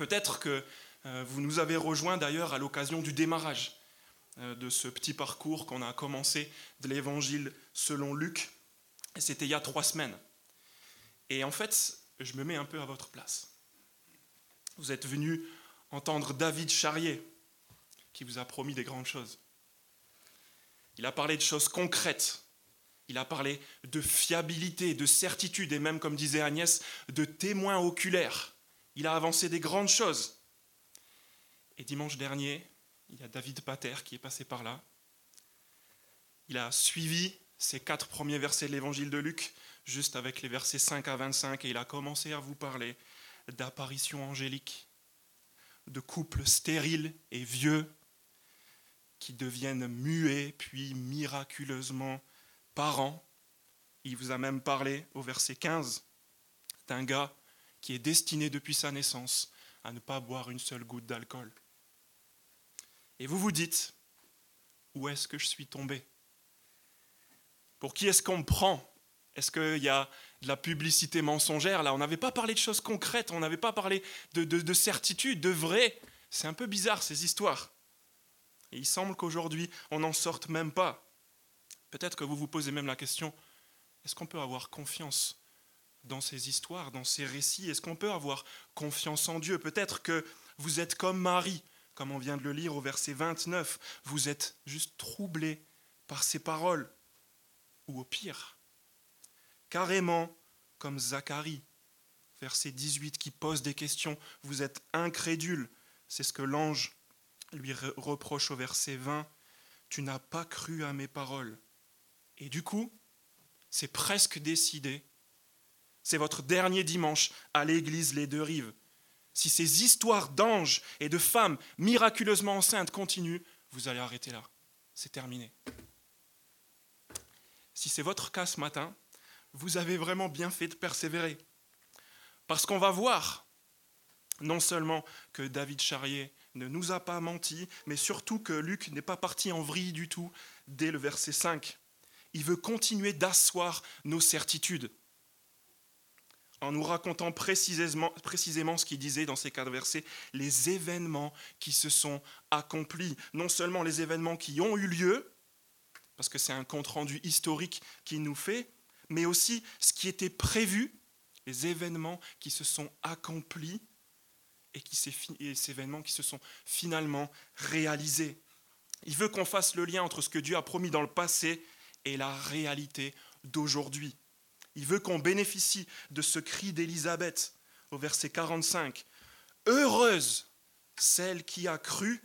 Peut-être que euh, vous nous avez rejoints d'ailleurs à l'occasion du démarrage euh, de ce petit parcours qu'on a commencé de l'évangile selon Luc. C'était il y a trois semaines. Et en fait, je me mets un peu à votre place. Vous êtes venu entendre David Charrier, qui vous a promis des grandes choses. Il a parlé de choses concrètes. Il a parlé de fiabilité, de certitude et même, comme disait Agnès, de témoins oculaires. Il a avancé des grandes choses. Et dimanche dernier, il y a David Pater qui est passé par là. Il a suivi ces quatre premiers versets de l'évangile de Luc, juste avec les versets 5 à 25, et il a commencé à vous parler d'apparitions angéliques, de couples stériles et vieux qui deviennent muets, puis miraculeusement parents. Il vous a même parlé au verset 15 d'un gars qui est destiné depuis sa naissance à ne pas boire une seule goutte d'alcool. Et vous vous dites, où est-ce que je suis tombé? Pour qui est-ce qu'on me prend? Est-ce qu'il y a de la publicité mensongère? Là, on n'avait pas parlé de choses concrètes, on n'avait pas parlé de, de, de certitude, de vrai. C'est un peu bizarre ces histoires. Et il semble qu'aujourd'hui, on n'en sorte même pas. Peut-être que vous vous posez même la question, est-ce qu'on peut avoir confiance dans ces histoires, dans ces récits Est-ce qu'on peut avoir confiance en Dieu? Peut-être que vous êtes comme Marie, comme on vient de le lire au verset 29, vous êtes juste troublé par ces paroles, ou au pire, carrément comme Zacharie, verset 18, qui pose des questions, vous êtes incrédule, c'est ce que l'ange lui reproche au verset 20, tu n'as pas cru à mes paroles. Et du coup, c'est presque décidé, c'est votre dernier dimanche à l'église Les Deux Rives. Si ces histoires d'anges et de femmes miraculeusement enceintes continuent, vous allez arrêter là. C'est terminé. Si c'est votre cas ce matin, vous avez vraiment bien fait de persévérer. Parce qu'on va voir non seulement que David Charrier ne nous a pas menti, mais surtout que Luc n'est pas parti en vrille du tout dès le verset 5. Il veut continuer d'asseoir nos certitudes en nous racontant précisément, ce qu'il disait dans ces quatre versets, les événements qui se sont accomplis. Non seulement les événements qui ont eu lieu, parce que c'est un compte-rendu historique qu'il nous fait, mais aussi ce qui était prévu, les événements qui se sont accomplis et, qui et ces événements qui se sont finalement réalisés. Il veut qu'on fasse le lien entre ce que Dieu a promis dans le passé et la réalité d'aujourd'hui. Il veut qu'on bénéficie de ce cri d'Élisabeth au verset 45. Heureuse celle qui a cru,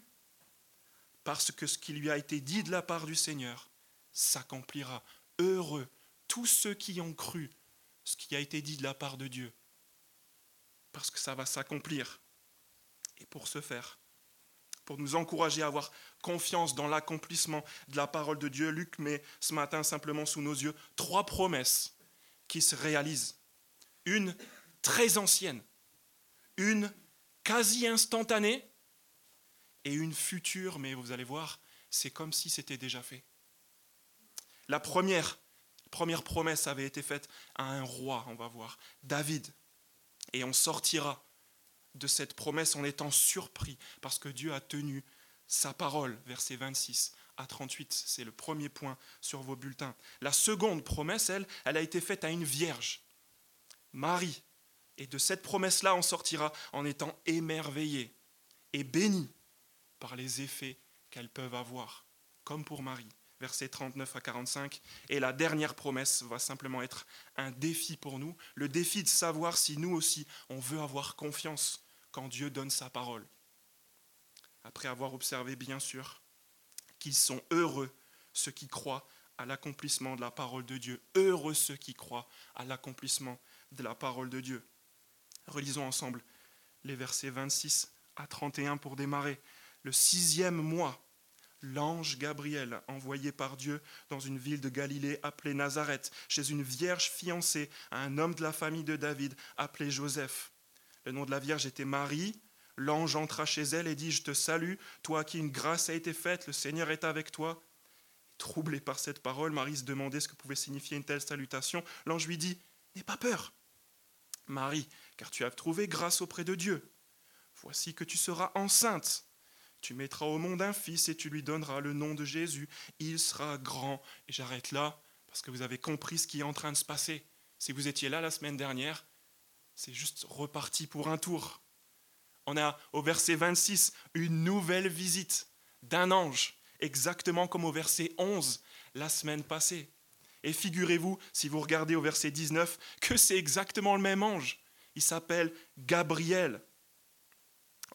parce que ce qui lui a été dit de la part du Seigneur s'accomplira. Heureux tous ceux qui ont cru ce qui a été dit de la part de Dieu, parce que ça va s'accomplir. Et pour ce faire, pour nous encourager à avoir confiance dans l'accomplissement de la parole de Dieu, Luc met ce matin simplement sous nos yeux trois promesses qui se réalisent. Une très ancienne, une quasi instantanée et une future, mais vous allez voir, c'est comme si c'était déjà fait. La première, première promesse avait été faite à un roi, on va voir, David. Et on sortira de cette promesse en étant surpris parce que Dieu a tenu sa parole, verset 26 à 38. C'est le premier point sur vos bulletins. La seconde promesse, elle, elle a été faite à une vierge, Marie. Et de cette promesse-là, on sortira en étant émerveillé et béni par les effets qu'elles peuvent avoir, comme pour Marie. Versets 39 à 45. Et la dernière promesse va simplement être un défi pour nous, le défi de savoir si nous aussi, on veut avoir confiance quand Dieu donne sa parole. Après avoir observé, bien sûr, qu'ils sont heureux ceux qui croient à l'accomplissement de la parole de Dieu. Heureux ceux qui croient à l'accomplissement de la parole de Dieu. Relisons ensemble les versets 26 à 31 pour démarrer. Le sixième mois, l'ange Gabriel, envoyé par Dieu dans une ville de Galilée appelée Nazareth, chez une vierge fiancée à un homme de la famille de David appelé Joseph. Le nom de la vierge était Marie. L'ange entra chez elle et dit, Je te salue, toi à qui une grâce a été faite, le Seigneur est avec toi. Troublée par cette parole, Marie se demandait ce que pouvait signifier une telle salutation. L'ange lui dit, N'aie pas peur, Marie, car tu as trouvé grâce auprès de Dieu. Voici que tu seras enceinte. Tu mettras au monde un fils et tu lui donneras le nom de Jésus. Il sera grand. Et j'arrête là parce que vous avez compris ce qui est en train de se passer. Si vous étiez là la semaine dernière, c'est juste reparti pour un tour. On a au verset 26 une nouvelle visite d'un ange, exactement comme au verset 11 la semaine passée. Et figurez-vous, si vous regardez au verset 19, que c'est exactement le même ange. Il s'appelle Gabriel.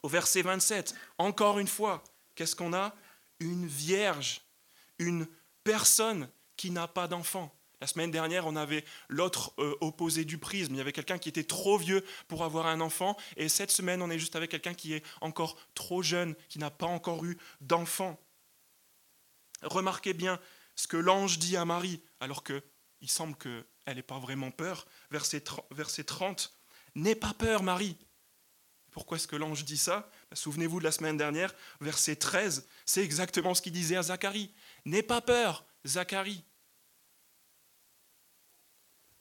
Au verset 27, encore une fois, qu'est-ce qu'on a? Une vierge, une personne qui n'a pas d'enfant. La semaine dernière, on avait l'autre euh, opposé du prisme. Il y avait quelqu'un qui était trop vieux pour avoir un enfant. Et cette semaine, on est juste avec quelqu'un qui est encore trop jeune, qui n'a pas encore eu d'enfant. Remarquez bien ce que l'ange dit à Marie, alors qu'il semble qu'elle n'ait pas vraiment peur. Verset, verset 30. N'aie pas peur, Marie. Pourquoi est-ce que l'ange dit ça? Ben, Souvenez-vous de la semaine dernière, verset 13, c'est exactement ce qu'il disait à Zacharie. N'aie pas peur, Zacharie.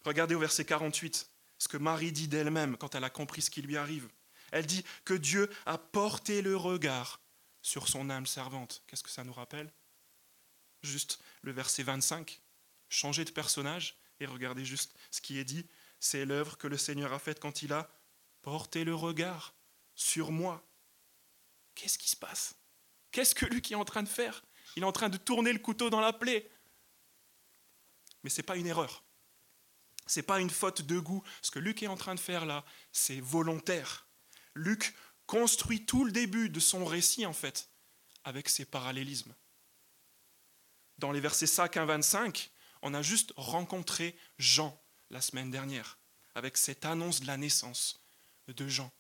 Regardez au verset 48 ce que Marie dit d'elle-même quand elle a compris ce qui lui arrive. Elle dit que Dieu a porté le regard sur son âme servante. Qu'est-ce que ça nous rappelle? Juste le verset 25. Changez de personnage et regardez juste ce qui est dit. C'est l'œuvre que le Seigneur a faite quand il a porté le regard sur moi. Qu'est-ce qui se passe? Qu'est-ce que qui est en train de faire? Il est en train de tourner le couteau dans la plaie. Mais ce n'est pas une erreur n'est pas une faute de goût. Ce que Luc est en train de faire là, c'est volontaire. Luc construit tout le début de son récit, en fait, avec ses parallélismes. Dans les versets 5 à 25, on a juste rencontré Jean la semaine dernière, avec cette annonce de la naissance de Jean.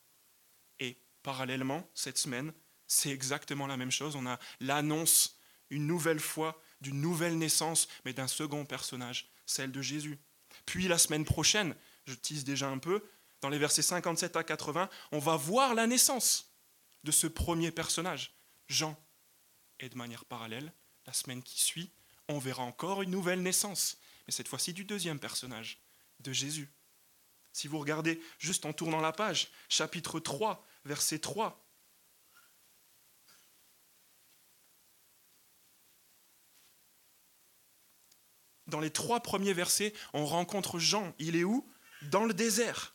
Et parallèlement, cette semaine, c'est exactement la même chose. On a l'annonce une nouvelle fois d'une nouvelle naissance, mais d'un second personnage, celle de Jésus. Puis la semaine prochaine, je tease déjà un peu, dans les versets 57 à 80, on va voir la naissance de ce premier personnage, Jean. Et de manière parallèle, la semaine qui suit, on verra encore une nouvelle naissance, mais cette fois-ci du deuxième personnage, de Jésus. Si vous regardez juste en tournant la page, chapitre 3, verset 3, dans les trois premiers versets, on rencontre Jean. Il est où? Dans le désert.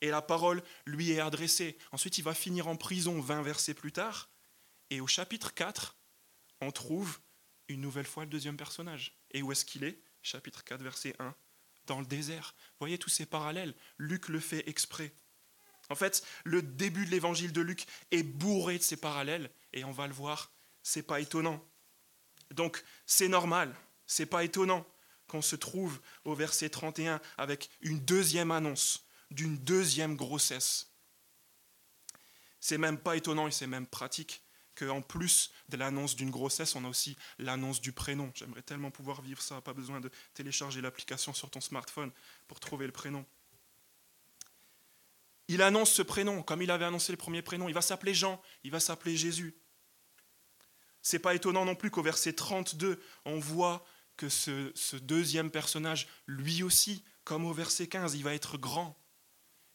Et la parole lui est adressée. Ensuite, il va finir en prison 20 versets plus tard. Et au chapitre 4, on trouve une nouvelle fois le deuxième personnage. Et où est-ce qu'il est? Chapitre 4, verset 1. Dans le désert. Voyez tous ces parallèles. Luc le fait exprès. En fait, le début de l'évangile de Luc est bourré de ces parallèles. Et on va le voir, c'est pas étonnant. Donc, c'est normal c'est pas étonnant qu'on se trouve au verset 31 avec une deuxième annonce d'une deuxième grossesse. C'est même pas étonnant et c'est même pratique qu'en plus de l'annonce d'une grossesse, on a aussi l'annonce du prénom. J'aimerais tellement pouvoir vivre ça, pas besoin de télécharger l'application sur ton smartphone pour trouver le prénom. Il annonce ce prénom, comme il avait annoncé le premier prénom. Il va s'appeler Jean, il va s'appeler Jésus. C'est pas étonnant non plus qu'au verset 32, on voit que ce, deuxième personnage, lui aussi, comme au verset 15, il va être grand.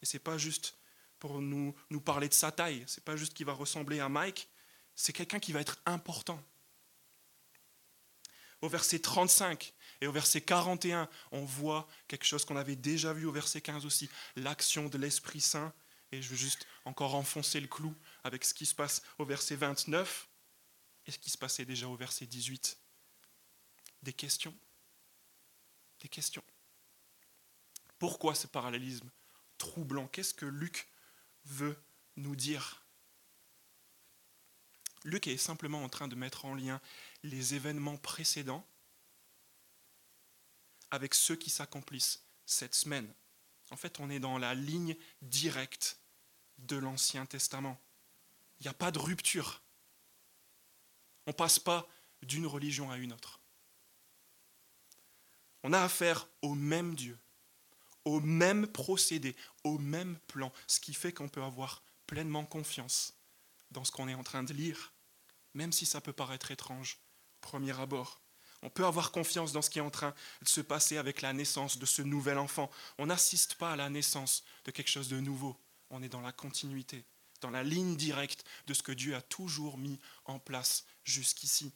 Et c'est pas juste pour nous, nous parler de sa taille, c'est pas juste qu'il va ressembler à Mike, c'est quelqu'un qui va être important. Au verset 35 et au verset 41, on voit quelque chose qu'on avait déjà vu au verset 15 aussi, l'action de l'Esprit Saint. Et je veux juste encore enfoncer le clou avec ce qui se passe au verset 29 et ce qui se passait déjà au verset 18 des questions. Des questions. Pourquoi ce parallélisme troublant? Qu'est-ce que Luc veut nous dire? Luc est simplement en train de mettre en lien les événements précédents avec ceux qui s'accomplissent cette semaine. En fait, on est dans la ligne directe de l'Ancien Testament. Il n'y a pas de rupture. On ne passe pas d'une religion à une autre. On a affaire au même Dieu, au même procédé, au même plan, ce qui fait qu'on peut avoir pleinement confiance dans ce qu'on est en train de lire, même si ça peut paraître étrange, premier abord. On peut avoir confiance dans ce qui est en train de se passer avec la naissance de ce nouvel enfant. On n'assiste pas à la naissance de quelque chose de nouveau. On est dans la continuité. dans la ligne directe de ce que Dieu a toujours mis en place jusqu'ici.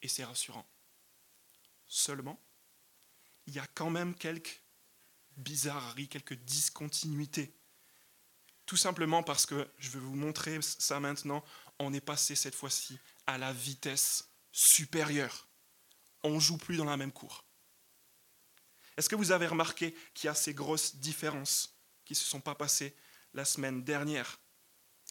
Et c'est rassurant. Seulement, il y a quand même quelques bizarreries, quelques discontinuités. Tout simplement parce que, je vais vous montrer ça maintenant, on est passé cette fois-ci à la vitesse supérieure. On joue plus dans la même cour. Est-ce que vous avez remarqué qu'il y a ces grosses différences qui ne se sont pas passées la semaine dernière?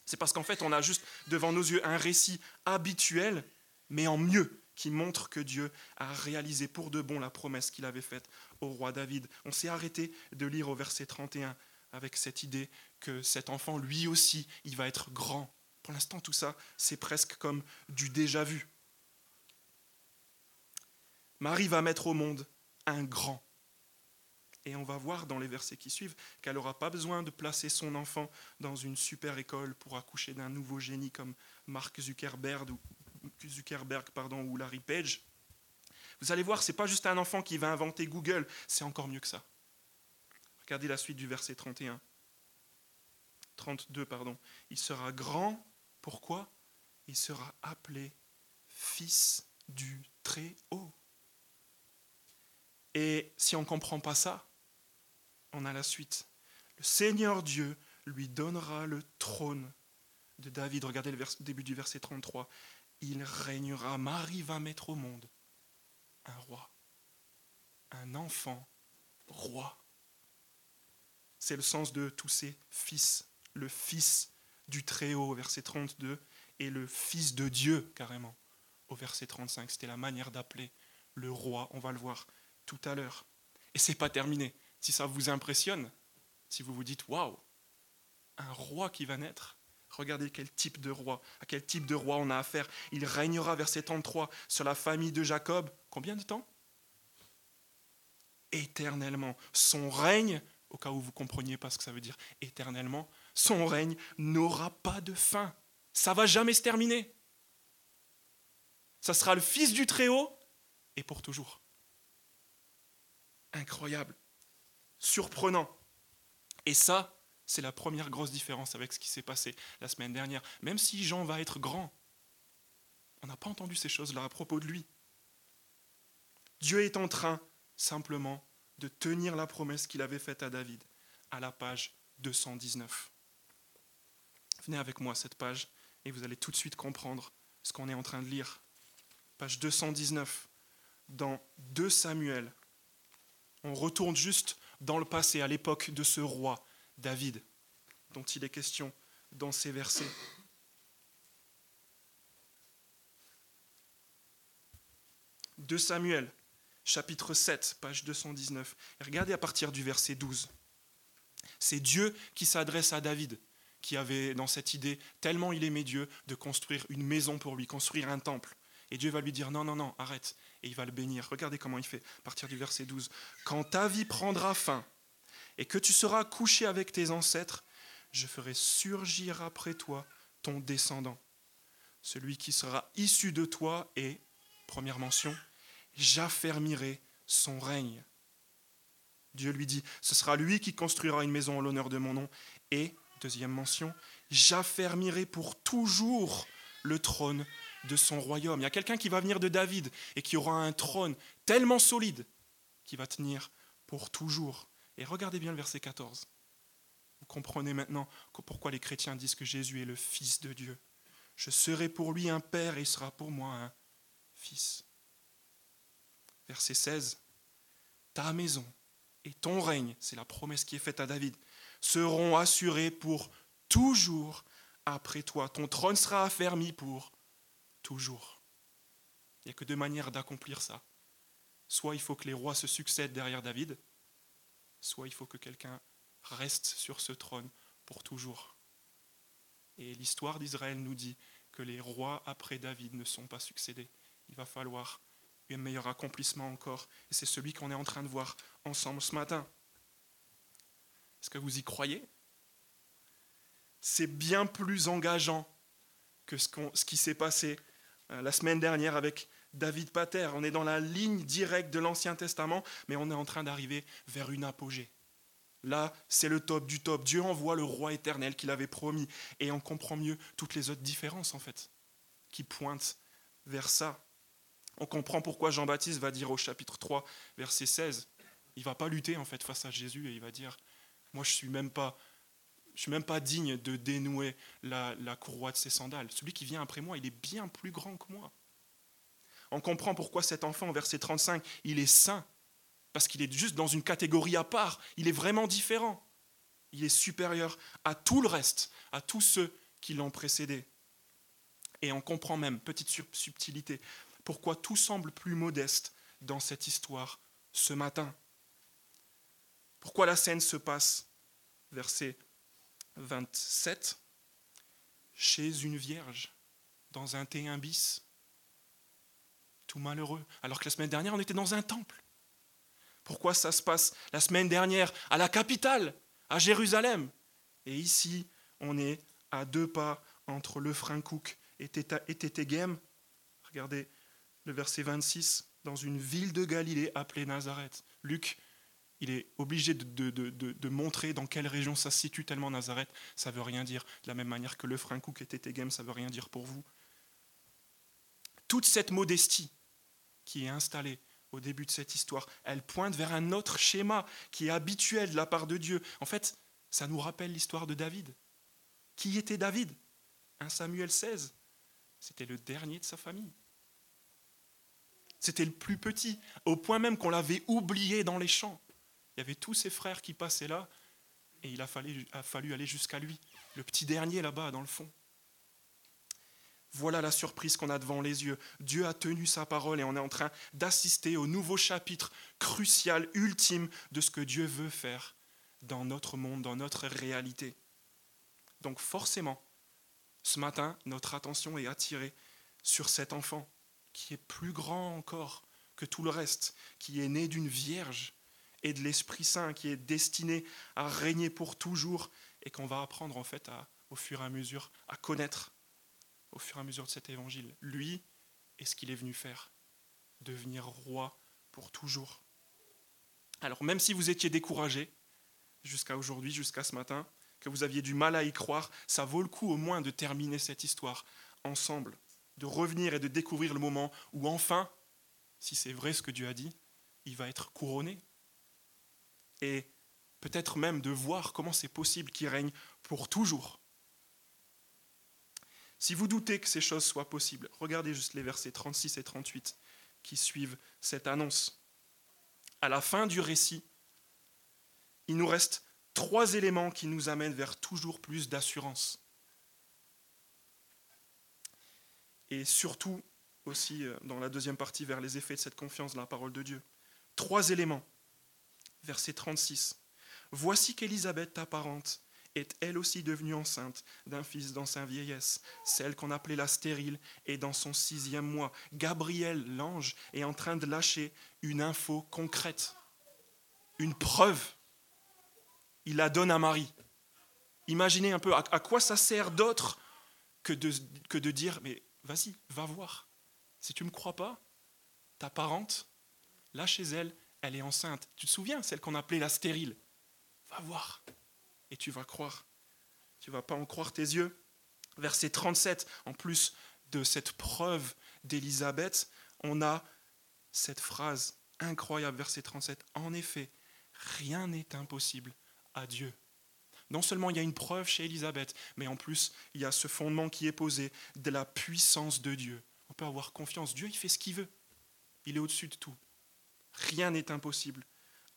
C'est parce qu'en fait, on a juste devant nos yeux un récit habituel, mais en mieux, qui montre que Dieu a réalisé pour de bon la promesse qu'il avait faite au roi David. On s'est arrêté de lire au verset 31 avec cette idée que cet enfant, lui aussi, il va être grand. Pour l'instant, tout ça, c'est presque comme du déjà vu. Marie va mettre au monde un grand. Et on va voir dans les versets qui suivent qu'elle n'aura pas besoin de placer son enfant dans une super école pour accoucher d'un nouveau génie comme Mark Zuckerberg ou, Zuckerberg, pardon, ou Larry Page. Vous allez voir, ce n'est pas juste un enfant qui va inventer Google, c'est encore mieux que ça. Regardez la suite du verset 31. 32, pardon. Il sera grand, pourquoi? Il sera appelé fils du Très-Haut. Et si on ne comprend pas ça, on a la suite. Le Seigneur Dieu lui donnera le trône de David. Regardez le début du verset 33. Il régnera. Marie va mettre au monde un roi, un enfant roi. C'est le sens de tous ces fils. Le fils du Très-Haut, verset 32, et le fils de Dieu, carrément, au verset 35. C'était la manière d'appeler le roi, on va le voir tout à l'heure. Et c'est pas terminé. Si ça vous impressionne, si vous vous dites waouh, un roi qui va naître, regardez quel type de roi, à quel type de roi on a affaire. Il régnera, verset 33, sur la famille de Jacob. Combien de temps? Éternellement. Son règne, au cas où vous ne compreniez pas ce que ça veut dire, éternellement, son règne n'aura pas de fin. Ça va jamais se terminer. Ça sera le Fils du Très-Haut et pour toujours incroyable, surprenant. Et ça, c'est la première grosse différence avec ce qui s'est passé la semaine dernière. Même si Jean va être grand, on n'a pas entendu ces choses-là à propos de lui. Dieu est en train simplement de tenir la promesse qu'il avait faite à David à la page 219. Venez avec moi à cette page et vous allez tout de suite comprendre ce qu'on est en train de lire. Page 219, dans 2 Samuel, on retourne juste dans le passé, à l'époque de ce roi, David, dont il est question dans ces versets. De Samuel, chapitre 7, page 219. regardez à partir du verset 12. C'est Dieu qui s'adresse à David, qui avait dans cette idée, tellement il aimait Dieu, de construire une maison pour lui, construire un temple. Et Dieu va lui dire, non, non, non, arrête, et il va le bénir. Regardez comment il fait à partir du verset 12. Quand ta vie prendra fin et que tu seras couché avec tes ancêtres, je ferai surgir après toi ton descendant, celui qui sera issu de toi et, première mention, j'affermirai son règne. Dieu lui dit, ce sera lui qui construira une maison en l'honneur de mon nom. Et, deuxième mention, j'affermirai pour toujours le trône de son royaume. Il y a quelqu'un qui va venir de David et qui aura un trône tellement solide qui va tenir pour toujours. Et regardez bien le verset 14. Vous comprenez maintenant pourquoi les chrétiens disent que Jésus est le Fils de Dieu. Je serai pour lui un Père et il sera pour moi un Fils. Verset 16. Ta maison et ton règne, c'est la promesse qui est faite à David, seront assurés pour toujours après toi. Ton trône sera affermi pour toujours. Il n'y a que deux manières d'accomplir ça. Soit il faut que les rois se succèdent derrière David, soit il faut que quelqu'un reste sur ce trône pour toujours. Et l'histoire d'Israël nous dit que les rois après David ne sont pas succédés. Il va falloir un meilleur accomplissement encore. Et c'est celui qu'on est en train de voir ensemble ce matin. Est-ce que vous y croyez? C'est bien plus engageant que ce, ce qui s'est passé euh, la semaine dernière avec David Pater. On est dans la ligne directe de l'Ancien Testament, mais on est en train d'arriver vers une apogée. Là, c'est le top du top. Dieu envoie le roi éternel qu'il avait promis. Et on comprend mieux toutes les autres différences, en fait, qui pointent vers ça. On comprend pourquoi Jean-Baptiste va dire au chapitre 3, verset 16, il va pas lutter en fait face à Jésus et il va dire, moi je suis pas, je suis même pas digne de dénouer la, la courroie de ses sandales. Celui qui vient après moi, il est bien plus grand que moi. On comprend pourquoi cet enfant, verset 35, il est saint parce qu'il est juste dans une catégorie à part, il est vraiment différent. Il est supérieur à tout le reste, à tous ceux qui l'ont précédé. Et on comprend même, petite subtilité, pourquoi tout semble plus modeste dans cette histoire ce matin. Pourquoi la scène se passe, verset 27, chez une vierge, dans un T1 bis, tout malheureux, alors que la semaine dernière on était dans un temple. Pourquoi ça se passe la semaine dernière à la capitale, à Jérusalem? Et ici, on est à deux pas entre le Cook et Tétégem. Regardez le verset 26, dans une ville de Galilée appelée Nazareth. Luc, il est obligé de, montrer dans quelle région ça se situe, tellement Nazareth, ça ne veut rien dire. De la même manière que le Cook et Tétégem, ça ne veut rien dire pour vous. Toute cette modestie qui est installée au début de cette histoire. Elle pointe vers un autre schéma qui est habituel de la part de Dieu. En fait, ça nous rappelle l'histoire de David. Qui était David? 1 Samuel 16. C'était le dernier de sa famille. C'était le plus petit, au point même qu'on l'avait oublié dans les champs. Il y avait tous ses frères qui passaient là, et il a fallu, a fallu aller jusqu'à lui, le petit dernier là-bas dans le fond. Voilà la surprise qu'on a devant les yeux. Dieu a tenu sa parole et on est en train d'assister au nouveau chapitre crucial, ultime de ce que Dieu veut faire dans notre monde, dans notre réalité. Donc forcément, ce matin, notre attention est attirée sur cet enfant qui est plus grand encore que tout le reste, qui est né d'une vierge et de l'Esprit Saint, qui est destiné à régner pour toujours et qu'on va apprendre en fait au fur et à mesure à connaître au fur et à mesure de cet évangile. Lui est ce qu'il est venu faire, devenir roi pour toujours. Alors même si vous étiez découragé jusqu'à aujourd'hui, jusqu'à ce matin, que vous aviez du mal à y croire, ça vaut le coup au moins de terminer cette histoire ensemble, de revenir et de découvrir le moment où enfin, si c'est vrai ce que Dieu a dit, il va être couronné. Et peut-être même de voir comment c'est possible qu'il règne pour toujours. Si vous doutez que ces choses soient possibles, regardez juste les versets 36 et 38 qui suivent cette annonce. À la fin du récit, il nous reste trois éléments qui nous amènent vers toujours plus d'assurance. Et surtout aussi euh, dans la deuxième partie vers les effets de cette confiance dans la parole de Dieu. Trois éléments. Verset 36. Voici qu'Élisabeth, ta parente, est elle aussi devenue enceinte d'un fils dans sa vieillesse. Celle qu'on appelait la stérile est dans son sixième mois. Gabriel, l'ange, est en train de lâcher une info concrète, une preuve. Il la donne à Marie. Imaginez un peu à, quoi ça sert d'autre que de, que de dire, mais vas-y, va voir. Si tu ne me crois pas, ta parente, là chez elle, elle est enceinte. Tu te souviens, celle qu'on appelait la stérile? Va voir et tu vas croire. Tu vas pas en croire tes yeux. Verset 37, en plus de cette preuve d'Élisabeth, on a cette phrase incroyable, verset 37. En effet, rien n'est impossible à Dieu. Non seulement il y a une preuve chez Élisabeth, mais en plus il y a ce fondement qui est posé de la puissance de Dieu. On peut avoir confiance. Dieu, il fait ce qu'il veut. Il est au-dessus de tout. Rien n'est impossible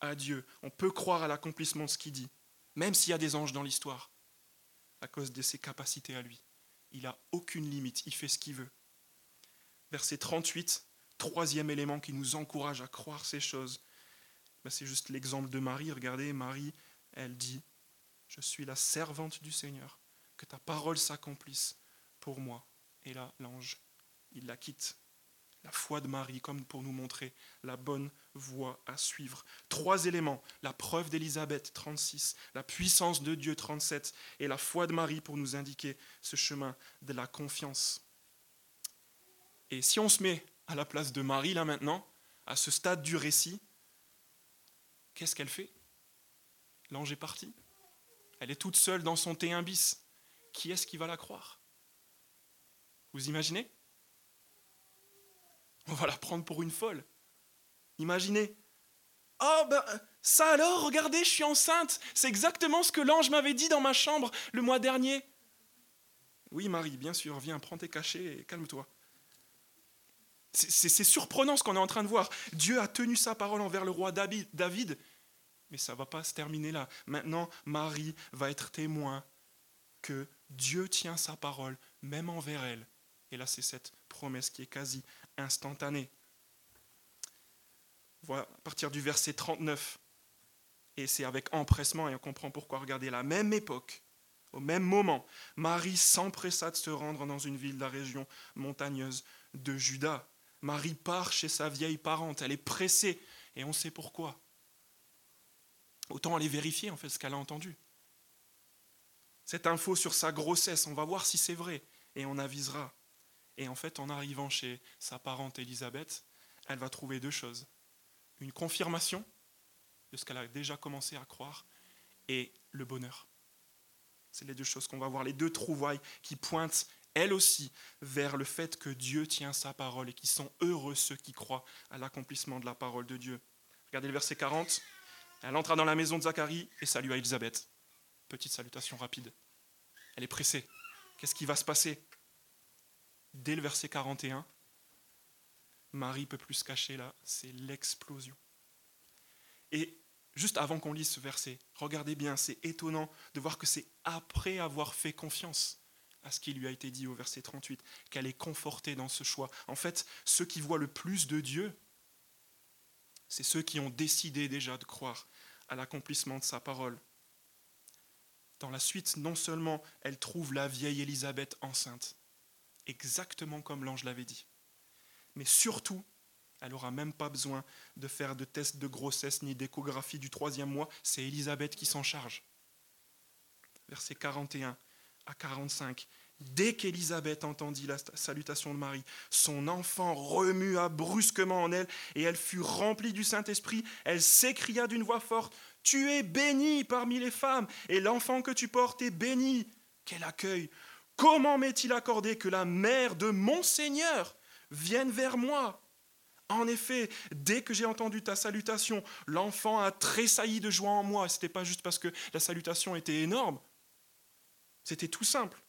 à Dieu. On peut croire à l'accomplissement de ce qu'il dit même s'il y a des anges dans l'histoire, à cause de ses capacités à lui. Il n'a aucune limite, il fait ce qu'il veut. Verset 38, troisième élément qui nous encourage à croire ces choses, ben, c'est juste l'exemple de Marie. Regardez, Marie, elle dit, je suis la servante du Seigneur, que ta parole s'accomplisse pour moi. Et là, l'ange, il la quitte la foi de Marie comme pour nous montrer la bonne voie à suivre. Trois éléments, la preuve d'Élisabeth 36, la puissance de Dieu 37 et la foi de Marie pour nous indiquer ce chemin de la confiance. Et si on se met à la place de Marie là maintenant, à ce stade du récit, qu'est-ce qu'elle fait? L'ange est parti. Elle est toute seule dans son T1 bis. Qui est-ce qui va la croire? Vous imaginez? On va la prendre pour une folle. Imaginez. Oh ben ça alors, regardez, je suis enceinte. C'est exactement ce que l'ange m'avait dit dans ma chambre le mois dernier. Oui Marie, bien sûr, viens, prends tes cachets et calme-toi. C'est surprenant ce qu'on est en train de voir. Dieu a tenu sa parole envers le roi David, mais ça ne va pas se terminer là. Maintenant, Marie va être témoin que Dieu tient sa parole, même envers elle. Et là, c'est cette promesse qui est quasi instantanée. Voilà, à partir du verset 39, et c'est avec empressement, et on comprend pourquoi, regardez, la même époque, au même moment, Marie s'empressa de se rendre dans une ville de la région montagneuse de Juda. Marie part chez sa vieille parente, elle est pressée, et on sait pourquoi. Autant aller vérifier en fait ce qu'elle a entendu. Cette info sur sa grossesse, on va voir si c'est vrai, et on avisera. Et en fait, en arrivant chez sa parente Élisabeth, elle va trouver deux choses. Une confirmation de ce qu'elle a déjà commencé à croire, et le bonheur. C'est les deux choses qu'on va voir, les deux trouvailles qui pointent elles aussi, vers le fait que Dieu tient sa parole et qui sont heureux ceux qui croient à l'accomplissement de la parole de Dieu. Regardez le verset 40. Elle entra dans la maison de Zacharie et salua Élisabeth. Petite salutation rapide. Elle est pressée. Qu'est-ce qui va se passer? Dès le verset 41, Marie peut plus se cacher là, c'est l'explosion. Et juste avant qu'on lise ce verset, regardez bien, c'est étonnant de voir que c'est après avoir fait confiance à ce qui lui a été dit au verset 38, qu'elle est confortée dans ce choix. En fait, ceux qui voient le plus de Dieu, c'est ceux qui ont décidé déjà de croire à l'accomplissement de sa parole. Dans la suite, non seulement elle trouve la vieille Élisabeth enceinte, exactement comme l'ange l'avait dit, mais surtout, elle n'aura même pas besoin de faire de tests de grossesse ni d'échographie du troisième mois, c'est Élisabeth qui s'en charge. Verset 41 à 45. Dès qu'Élisabeth entendit la salutation de Marie, son enfant remua brusquement en elle, et elle fut remplie du Saint-Esprit. Elle s'écria d'une voix forte, Tu es bénie parmi les femmes, et l'enfant que tu portes est béni. Quel accueil Comment m'est-il accordé que la mère de mon Seigneur vienne vers moi? En effet, dès que j'ai entendu ta salutation, l'enfant a tressailli de joie en moi. Ce n'était pas juste parce que la salutation était énorme, c'était tout simple.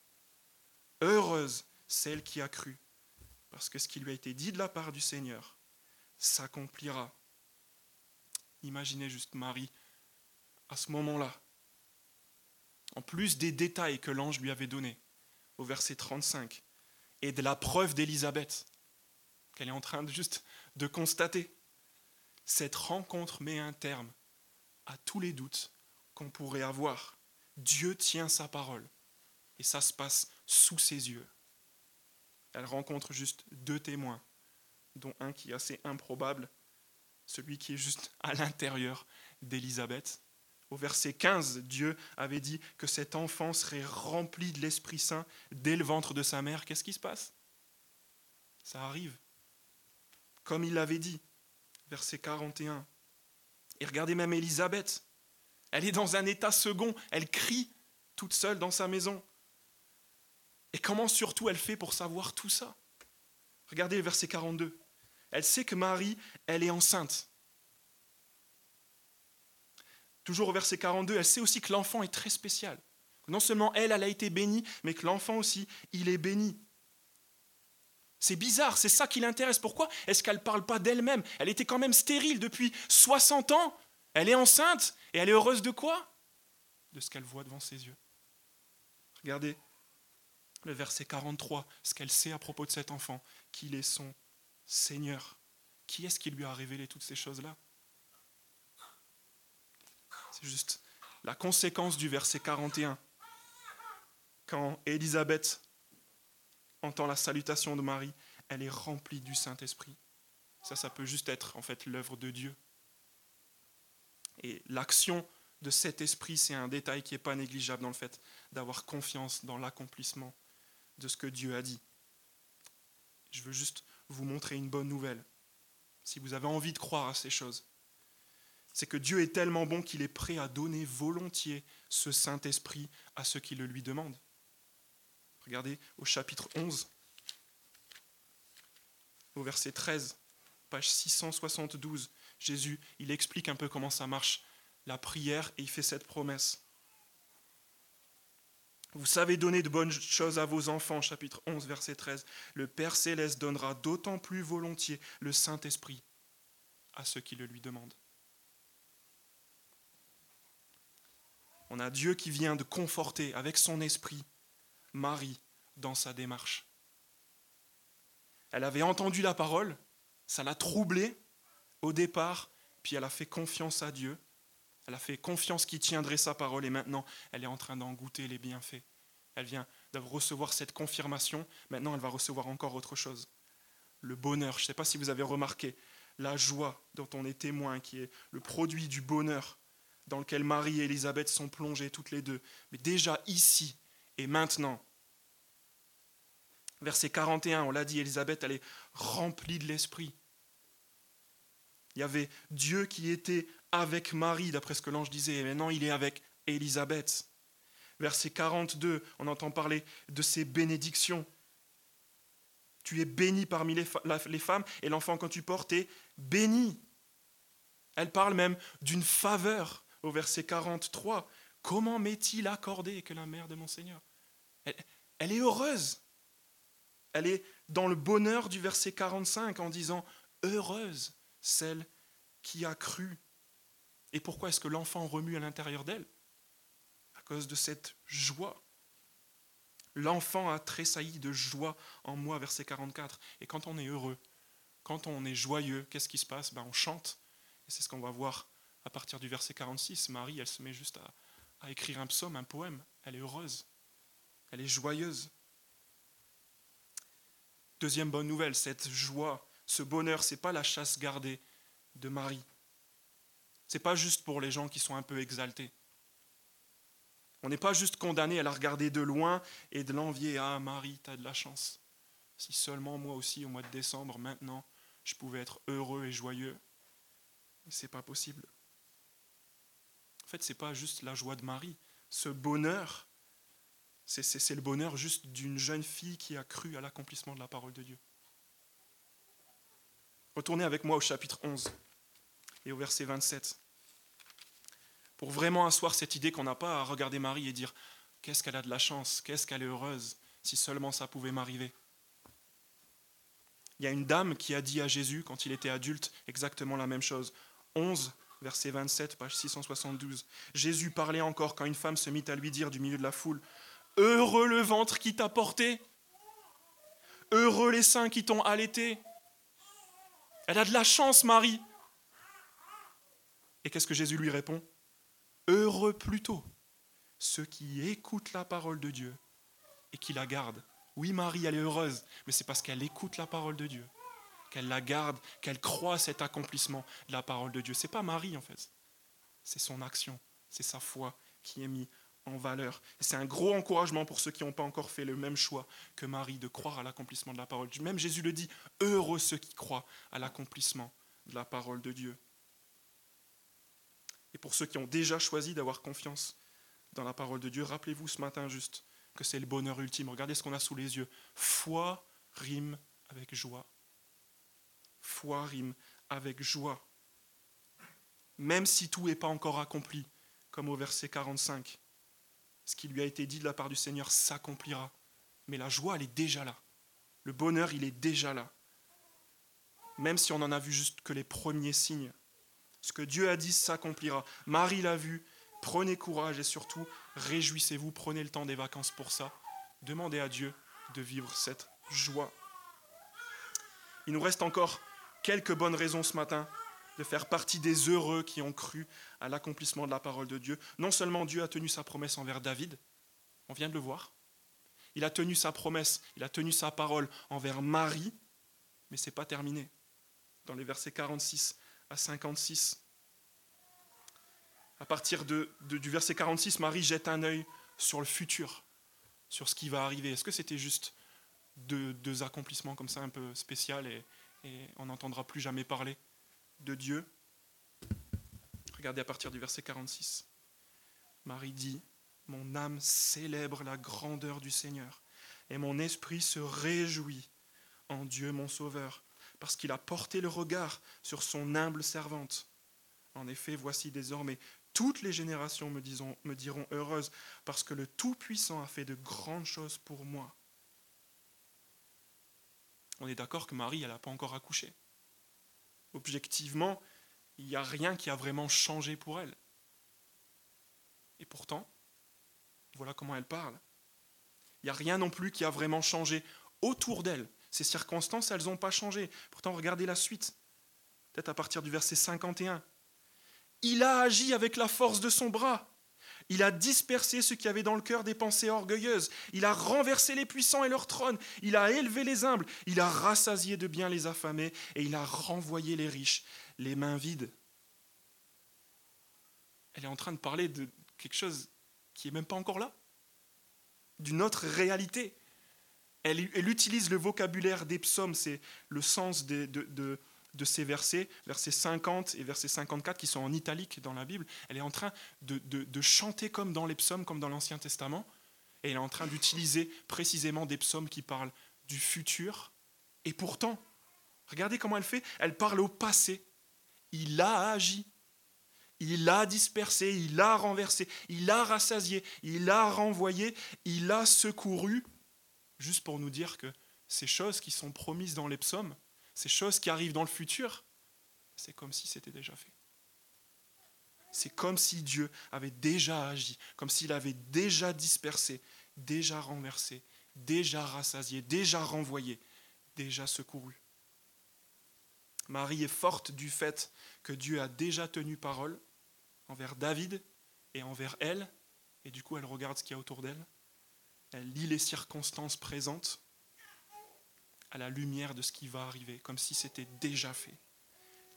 Heureuse celle qui a cru, parce que ce qui lui a été dit de la part du Seigneur s'accomplira. Imaginez juste Marie à ce moment-là, en plus des détails que l'ange lui avait donnés au verset 35, et de la preuve d'Élisabeth qu'elle est en train de juste de constater, cette rencontre met un terme à tous les doutes qu'on pourrait avoir. Dieu tient sa parole. Et ça se passe sous ses yeux. Elle rencontre juste deux témoins, dont un qui est assez improbable, celui qui est juste à l'intérieur d'Élisabeth. Au verset 15, Dieu avait dit que cet enfant serait rempli de l'Esprit Saint dès le ventre de sa mère. Qu'est-ce qui se passe? Ça arrive. Comme il l'avait dit, verset 41. Et regardez même Élisabeth. Elle est dans un état second. Elle crie toute seule dans sa maison. Et comment surtout elle fait pour savoir tout ça? Regardez le verset 42. Elle sait que Marie, elle est enceinte. Toujours au verset 42, elle sait aussi que l'enfant est très spécial. Non seulement elle, elle a été bénie, mais que l'enfant aussi, il est béni. C'est bizarre, c'est ça qui l'intéresse. Pourquoi est-ce qu'elle ne parle pas d'elle-même? Elle était quand même stérile depuis 60 ans. Elle est enceinte et elle est heureuse de quoi? De ce qu'elle voit devant ses yeux. Regardez, le verset 43, ce qu'elle sait à propos de cet enfant, qu'il est son Seigneur. Qui est-ce qui lui a révélé toutes ces choses-là? C'est juste la conséquence du verset 41. Quand Élisabeth entend la salutation de Marie, elle est remplie du Saint-Esprit. Ça, ça peut juste être en fait l'œuvre de Dieu. Et l'action de cet esprit, c'est un détail qui n'est pas négligeable dans le fait d'avoir confiance dans l'accomplissement de ce que Dieu a dit. Je veux juste vous montrer une bonne nouvelle. Si vous avez envie de croire à ces choses, c'est que Dieu est tellement bon qu'il est prêt à donner volontiers ce Saint-Esprit à ceux qui le lui demandent. Regardez au chapitre 11, au verset 13, page 672, Jésus, il explique un peu comment ça marche, la prière, et il fait cette promesse. Vous savez donner de bonnes choses à vos enfants, chapitre 11, verset 13. Le Père céleste donnera d'autant plus volontiers le Saint-Esprit à ceux qui le lui demandent. On a Dieu qui vient de conforter avec son esprit Marie dans sa démarche. Elle avait entendu la parole, ça l'a troublée au départ, puis elle a fait confiance à Dieu, elle a fait confiance qu'il tiendrait sa parole et maintenant elle est en train d'en goûter les bienfaits. Elle vient de recevoir cette confirmation, maintenant elle va recevoir encore autre chose. Le bonheur, je ne sais pas si vous avez remarqué, la joie dont on est témoin, qui est le produit du bonheur dans lequel Marie et Élisabeth sont plongées toutes les deux. Mais déjà ici et maintenant, verset 41, on l'a dit, Élisabeth, elle est remplie de l'Esprit. Il y avait Dieu qui était avec Marie, d'après ce que l'ange disait, et maintenant il est avec Élisabeth. Verset 42, on entend parler de ces bénédictions. Tu es béni parmi les, les femmes, et l'enfant quand tu portes est béni. Elle parle même d'une faveur au verset 43. Comment m'est-il accordé que la mère de mon Seigneur elle, elle est heureuse. Elle est dans le bonheur du verset 45 en disant Heureuse celle qui a cru. Et pourquoi est-ce que l'enfant remue à l'intérieur d'elle? À cause de cette joie. L'enfant a tressailli de joie en moi, verset 44. Et quand on est heureux, quand on est joyeux, qu'est-ce qui se passe? Ben, On chante. Et c'est ce qu'on va voir à partir du verset 46, Marie, elle se met juste à, écrire un psaume, un poème. Elle est heureuse. Elle est joyeuse. Deuxième bonne nouvelle, cette joie, ce bonheur, c'est pas la chasse gardée de Marie. C'est pas juste pour les gens qui sont un peu exaltés. On n'est pas juste condamné à la regarder de loin et de l'envier. Ah Marie, tu as de la chance. Si seulement moi aussi, au mois de décembre, maintenant, je pouvais être heureux et joyeux. C'est pas possible. En fait, ce n'est pas juste la joie de Marie. Ce bonheur, c'est le bonheur juste d'une jeune fille qui a cru à l'accomplissement de la parole de Dieu. Retournez avec moi au chapitre 11 et au verset 27. Pour vraiment asseoir cette idée qu'on n'a pas à regarder Marie et dire qu'est-ce qu'elle a de la chance, qu'est-ce qu'elle est heureuse, si seulement ça pouvait m'arriver. Il y a une dame qui a dit à Jésus, quand il était adulte, exactement la même chose. 11, verset 27, page 672. Jésus parlait encore quand une femme se mit à lui dire du milieu de la foule, Heureux le ventre qui t'a porté, heureux les seins qui t'ont allaité. Elle a de la chance, Marie. Et qu'est-ce que Jésus lui répond Heureux plutôt ceux qui écoutent la parole de Dieu et qui la gardent. Oui, Marie, elle est heureuse, mais c'est parce qu'elle écoute la parole de Dieu qu'elle la garde, qu'elle croit cet accomplissement de la parole de Dieu. C'est pas Marie en fait, c'est son action, c'est sa foi qui est mise en valeur. C'est un gros encouragement pour ceux qui n'ont pas encore fait le même choix que Marie de croire à l'accomplissement de la parole. Même Jésus le dit, heureux ceux qui croient à l'accomplissement de la parole de Dieu. Et pour ceux qui ont déjà choisi d'avoir confiance dans la parole de Dieu, rappelez-vous ce matin juste que c'est le bonheur ultime. Regardez ce qu'on a sous les yeux. Foi rime avec joie foi rime avec joie. Même si tout n'est pas encore accompli, comme au verset 45, ce qui lui a été dit de la part du Seigneur s'accomplira. Mais la joie, elle est déjà là. Le bonheur, il est déjà là. Même si on n'en a vu juste que les premiers signes. Ce que Dieu a dit s'accomplira. Marie l'a vu. Prenez courage et surtout, réjouissez-vous. Prenez le temps des vacances pour ça. Demandez à Dieu de vivre cette joie. Il nous reste encore quelques bonnes raisons ce matin de faire partie des heureux qui ont cru à l'accomplissement de la parole de Dieu. Non seulement Dieu a tenu sa promesse envers David, on vient de le voir, il a tenu sa promesse, il a tenu sa parole envers Marie, mais ce n'est pas terminé. Dans les versets 46 à 56, à partir de, du verset 46, Marie jette un œil sur le futur, sur ce qui va arriver. Est-ce que c'était juste deux, deux accomplissements comme ça un peu spécial et, et on n'entendra plus jamais parler de Dieu. Regardez à partir du verset 46. Marie dit, Mon âme célèbre la grandeur du Seigneur, et mon esprit se réjouit en Dieu mon Sauveur, parce qu'il a porté le regard sur son humble servante. En effet, voici désormais toutes les générations me, me diront heureuse, parce que le Tout-Puissant a fait de grandes choses pour moi. On est d'accord que Marie, elle n'a pas encore accouché. Objectivement, il n'y a rien qui a vraiment changé pour elle. Et pourtant, voilà comment elle parle. Il n'y a rien non plus qui a vraiment changé autour d'elle. Ces circonstances, elles n'ont pas changé. Pourtant, regardez la suite. Peut-être à partir du verset 51. Il a agi avec la force de son bras. Il a dispersé ceux qui avaient dans le cœur des pensées orgueilleuses. Il a renversé les puissants et leur trône. Il a élevé les humbles. Il a rassasié de bien les affamés. Et il a renvoyé les riches, les mains vides. Elle est en train de parler de quelque chose qui n'est même pas encore là, d'une autre réalité. Elle, utilise le vocabulaire des psaumes, c'est le sens de, ces versets, versets 50 et versets 54 qui sont en italique dans la Bible. Elle est en train de, chanter comme dans les psaumes, comme dans l'Ancien Testament, et elle est en train d'utiliser précisément des psaumes qui parlent du futur. Et pourtant, regardez comment elle fait, elle parle au passé. Il a agi. Il a dispersé, il a renversé, il a rassasié, il a renvoyé, il a secouru, juste pour nous dire que ces choses qui sont promises dans les psaumes, ces choses qui arrivent dans le futur, c'est comme si c'était déjà fait. C'est comme si Dieu avait déjà agi, comme s'il avait déjà dispersé, déjà renversé, déjà rassasié, déjà renvoyé, déjà secouru. Marie est forte du fait que Dieu a déjà tenu parole envers David et envers elle, et du coup elle regarde ce qu'il y a autour d'elle, elle lit les circonstances présentes à la lumière de ce qui va arriver, comme si c'était déjà fait.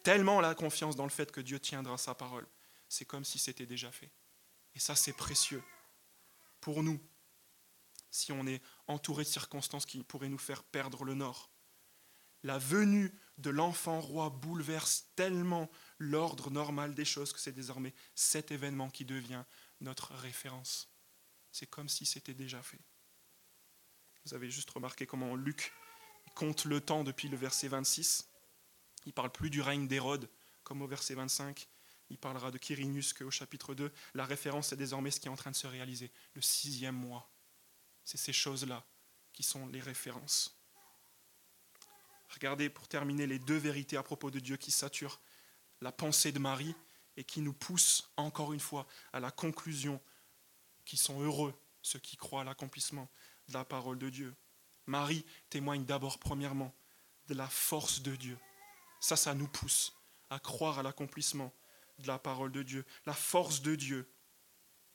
Tellement la confiance dans le fait que Dieu tiendra sa parole, c'est comme si c'était déjà fait. Et ça c'est précieux pour nous, si on est entouré de circonstances qui pourraient nous faire perdre le nord. La venue de l'enfant roi bouleverse tellement l'ordre normal des choses que c'est désormais cet événement qui devient notre référence. C'est comme si c'était déjà fait. Vous avez juste remarqué comment Luc compte le temps depuis le verset 26. Il parle plus du règne d'Hérode comme au verset 25. Il parlera de Quirinius qu'au chapitre 2, la référence est désormais ce qui est en train de se réaliser, le sixième mois. C'est ces choses-là qui sont les références. Regardez pour terminer les deux vérités à propos de Dieu qui saturent la pensée de Marie et qui nous poussent encore une fois à la conclusion qu'ils sont heureux ceux qui croient à l'accomplissement de la parole de Dieu. Marie témoigne d'abord premièrement de la force de Dieu. Ça, ça nous pousse à croire à l'accomplissement de la parole de Dieu, la force de Dieu.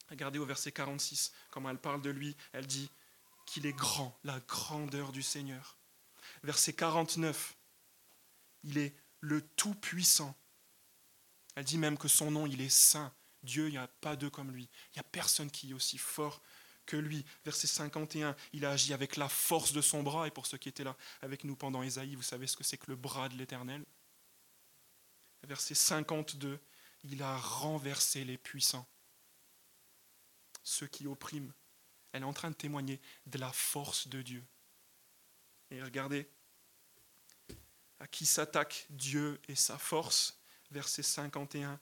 Regardez au verset 46, comment elle parle de lui, elle dit qu'il est grand, la grandeur du Seigneur verset 49. Il est le Tout-Puissant. Elle dit même que son nom, il est saint. Dieu, il n'y a pas d'eux comme lui. Il n'y a personne qui est aussi fort que lui. Verset 51, il a agi avec la force de son bras. Et pour ceux qui étaient là avec nous pendant Ésaïe, vous savez ce que c'est que le bras de l'Éternel? Verset 52, il a renversé les puissants, ceux qui oppriment. Elle est en train de témoigner de la force de Dieu. Et regardez à qui s'attaque Dieu et sa force. Verset 51.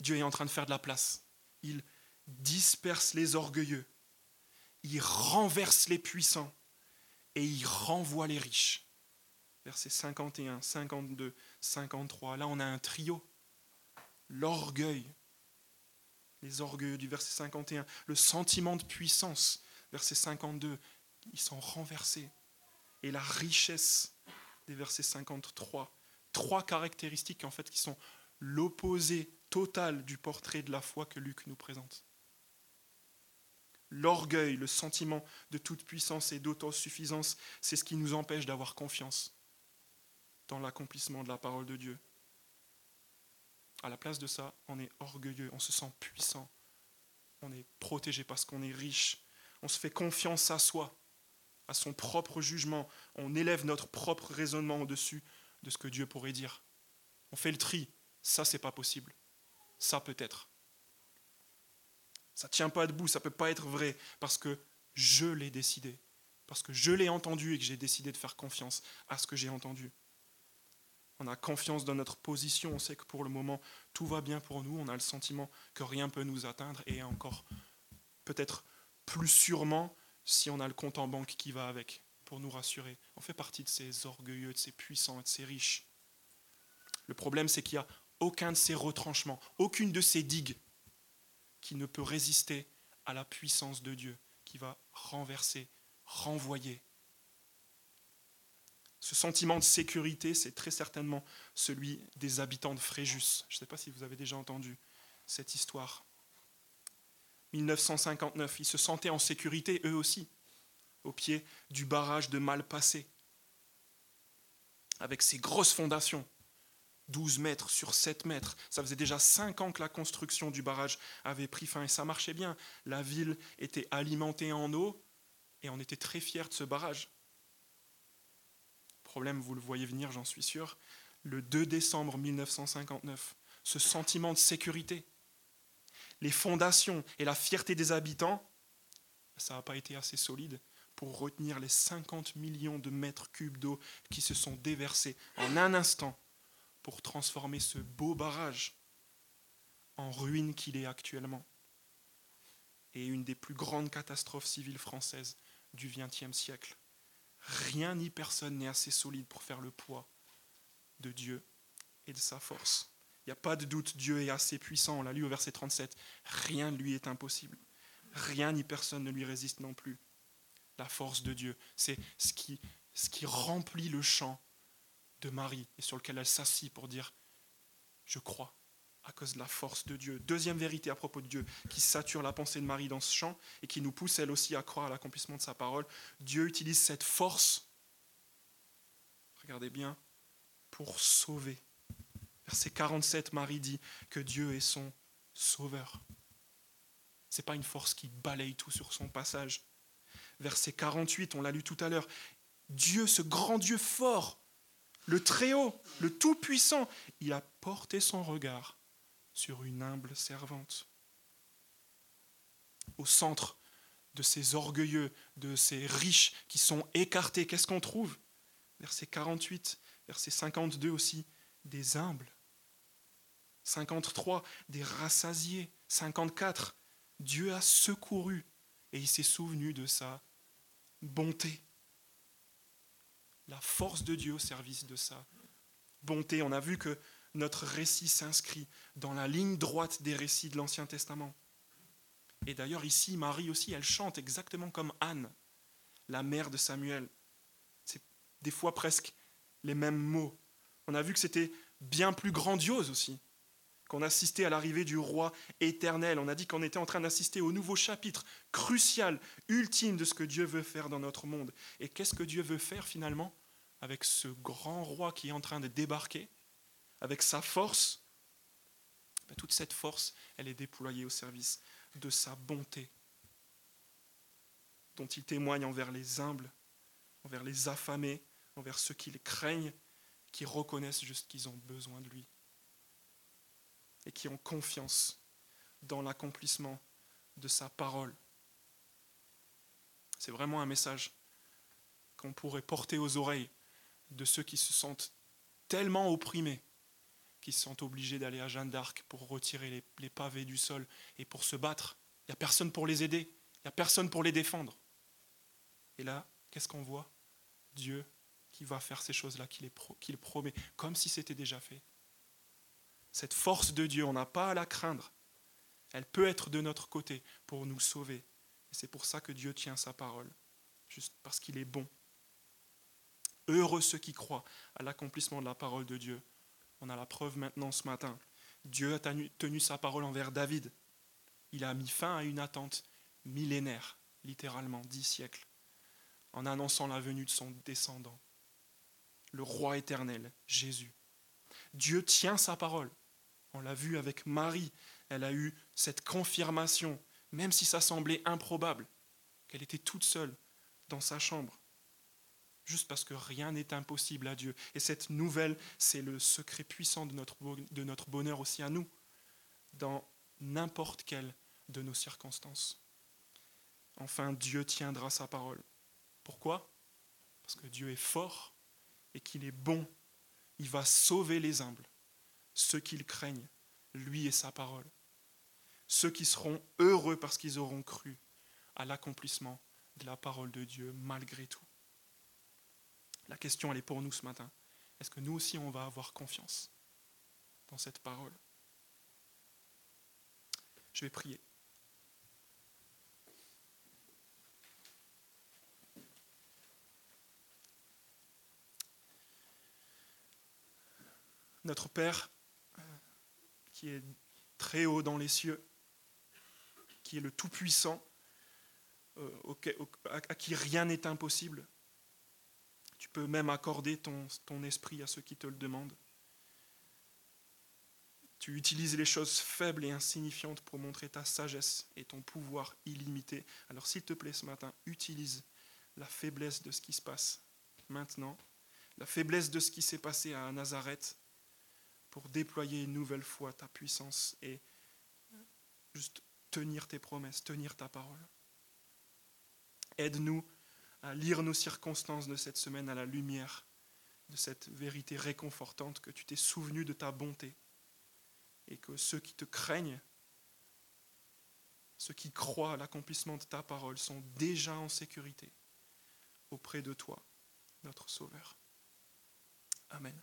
Dieu est en train de faire de la place. Il disperse les orgueilleux. Il renverse les puissants. Et il renvoie les riches. Verset 51, 52, 53. Là, on a un trio. L'orgueil. Les orgueilleux du verset 51. Le sentiment de puissance. Verset 52. Ils sont renversés et la richesse des versets 53. Trois caractéristiques en fait qui sont l'opposé total du portrait de la foi que Luc nous présente. L'orgueil, le sentiment de toute puissance et d'autosuffisance, c'est ce qui nous empêche d'avoir confiance dans l'accomplissement de la parole de Dieu. À la place de ça, on est orgueilleux, on se sent puissant, on est protégé parce qu'on est riche, on se fait confiance à soi, à son propre jugement, on élève notre propre raisonnement au-dessus de ce que Dieu pourrait dire. On fait le tri, ça c'est pas possible. Ça peut-être. Ça ne tient pas debout, ça ne peut pas être vrai, parce que je l'ai décidé, parce que je l'ai entendu et que j'ai décidé de faire confiance à ce que j'ai entendu. On a confiance dans notre position, on sait que pour le moment, tout va bien pour nous, on a le sentiment que rien ne peut nous atteindre, et encore peut-être plus sûrement si on a le compte en banque qui va avec, pour nous rassurer. On fait partie de ces orgueilleux, de ces puissants, de ces riches. Le problème, c'est qu'il n'y a aucun de ces retranchements, aucune de ces digues qui ne peut résister à la puissance de Dieu, qui va renverser, renvoyer. Ce sentiment de sécurité, c'est très certainement celui des habitants de Fréjus. Je ne sais pas si vous avez déjà entendu cette histoire. 1959, ils se sentaient en sécurité eux aussi, au pied du barrage de Malpassé, avec ses grosses fondations 12 mètres sur 7 mètres. Ça faisait déjà 5 ans que la construction du barrage avait pris fin et ça marchait bien. La ville était alimentée en eau et on était très fiers de ce barrage. Problème, vous le voyez venir, j'en suis sûr. Le 2 décembre 1959, ce sentiment de sécurité, les fondations et la fierté des habitants, ça n'a pas été assez solide pour retenir les 50 millions de mètres cubes d'eau qui se sont déversés en un instant pour transformer ce beau barrage en ruine qu'il est actuellement et une des plus grandes catastrophes civiles françaises du XXe siècle. Rien ni personne n'est assez solide pour faire le poids de Dieu et de sa force. Il n'y a pas de doute, Dieu est assez puissant, on l'a lu au verset 37. Rien ne lui est impossible. Rien ni personne ne lui résiste non plus. La force de Dieu, c'est ce qui, ce qui remplit le champ de Marie et sur lequel elle s'assit pour dire Je crois à cause de la force de Dieu. Deuxième vérité à propos de Dieu qui sature la pensée de Marie dans ce chant et qui nous pousse elle aussi à croire à l'accomplissement de sa parole. Dieu utilise cette force, regardez bien, pour sauver. Verset 47, Marie dit que Dieu est son sauveur. Ce n'est pas une force qui balaye tout sur son passage. Verset 48, on l'a lu tout à l'heure. Dieu, ce grand Dieu fort, le Très-Haut, le Tout-Puissant, il a porté son regard sur une humble servante. Au centre de ces orgueilleux, de ces riches qui sont écartés, qu'est-ce qu'on trouve? Verset 48, verset 52 aussi, des humbles. 53, des rassasiés. 54, Dieu a secouru et il s'est souvenu de sa bonté la force de Dieu au service de sa bonté. On a vu que notre récit s'inscrit dans la ligne droite des récits de l'Ancien Testament. Et d'ailleurs ici, Marie aussi, elle chante exactement comme Anne, la mère de Samuel. C'est des fois presque les mêmes mots. On a vu que c'était bien plus grandiose aussi, qu'on assistait à l'arrivée du roi éternel. On a dit qu'on était en train d'assister au nouveau chapitre crucial, ultime de ce que Dieu veut faire dans notre monde. Et qu'est-ce que Dieu veut faire finalement? Avec ce grand roi qui est en train de débarquer, avec sa force, ben, toute cette force, elle est déployée au service de sa bonté, dont il témoigne envers les humbles, envers les affamés, envers ceux qui le craignent, qui reconnaissent juste qu'ils ont besoin de lui, et qui ont confiance dans l'accomplissement de sa parole. C'est vraiment un message qu'on pourrait porter aux oreilles de ceux qui se sentent tellement opprimés qu'ils sont obligés d'aller à Jeanne d'Arc pour retirer les, pavés du sol et pour se battre. Il n'y a personne pour les aider, il n'y a personne pour les défendre. Et là, qu'est-ce qu'on voit? Dieu qui va faire ces choses-là, qu'il promet, comme si c'était déjà fait. Cette force de Dieu, on n'a pas à la craindre. Elle peut être de notre côté pour nous sauver. Et c'est pour ça que Dieu tient sa parole, juste parce qu'il est bon Heureux ceux qui croient à l'accomplissement de la parole de Dieu. On a la preuve maintenant ce matin. Dieu a tenu sa parole envers David. Il a mis fin à une attente millénaire, littéralement dix siècles, en annonçant la venue de son descendant, le roi éternel, Jésus. Dieu tient sa parole. On l'a vu avec Marie. Elle a eu cette confirmation, même si ça semblait improbable, qu'elle était toute seule dans sa chambre juste parce que rien n'est impossible à Dieu. Et cette nouvelle, c'est le secret puissant de notre, bonheur aussi à nous. dans n'importe quelle de nos circonstances. Enfin, Dieu tiendra sa parole. Pourquoi? Parce que Dieu est fort et qu'il est bon. Il va sauver les humbles, ceux qu'il craignent, lui et sa parole. Ceux qui seront heureux parce qu'ils auront cru à l'accomplissement de la parole de Dieu malgré tout. La question, est pour nous ce matin. Est-ce que nous aussi, on va avoir confiance dans cette parole? Je vais prier. Notre Père, qui est très haut dans les cieux, qui est le Tout-Puissant, euh, à qui rien n'est impossible. Tu peux même accorder ton, esprit à ceux qui te le demandent. Tu utilises les choses faibles et insignifiantes pour montrer ta sagesse et ton pouvoir illimité. Alors s'il te plaît ce matin, utilise la faiblesse de ce qui se passe maintenant, la faiblesse de ce qui s'est passé à Nazareth pour déployer une nouvelle fois ta puissance et juste tenir tes promesses, tenir ta parole. Aide-nous à lire nos circonstances de cette semaine à la lumière de cette vérité réconfortante que tu t'es souvenu de ta bonté et que ceux qui te craignent, ceux qui croient à l'accomplissement de ta parole sont déjà en sécurité auprès de toi, notre Sauveur. Amen.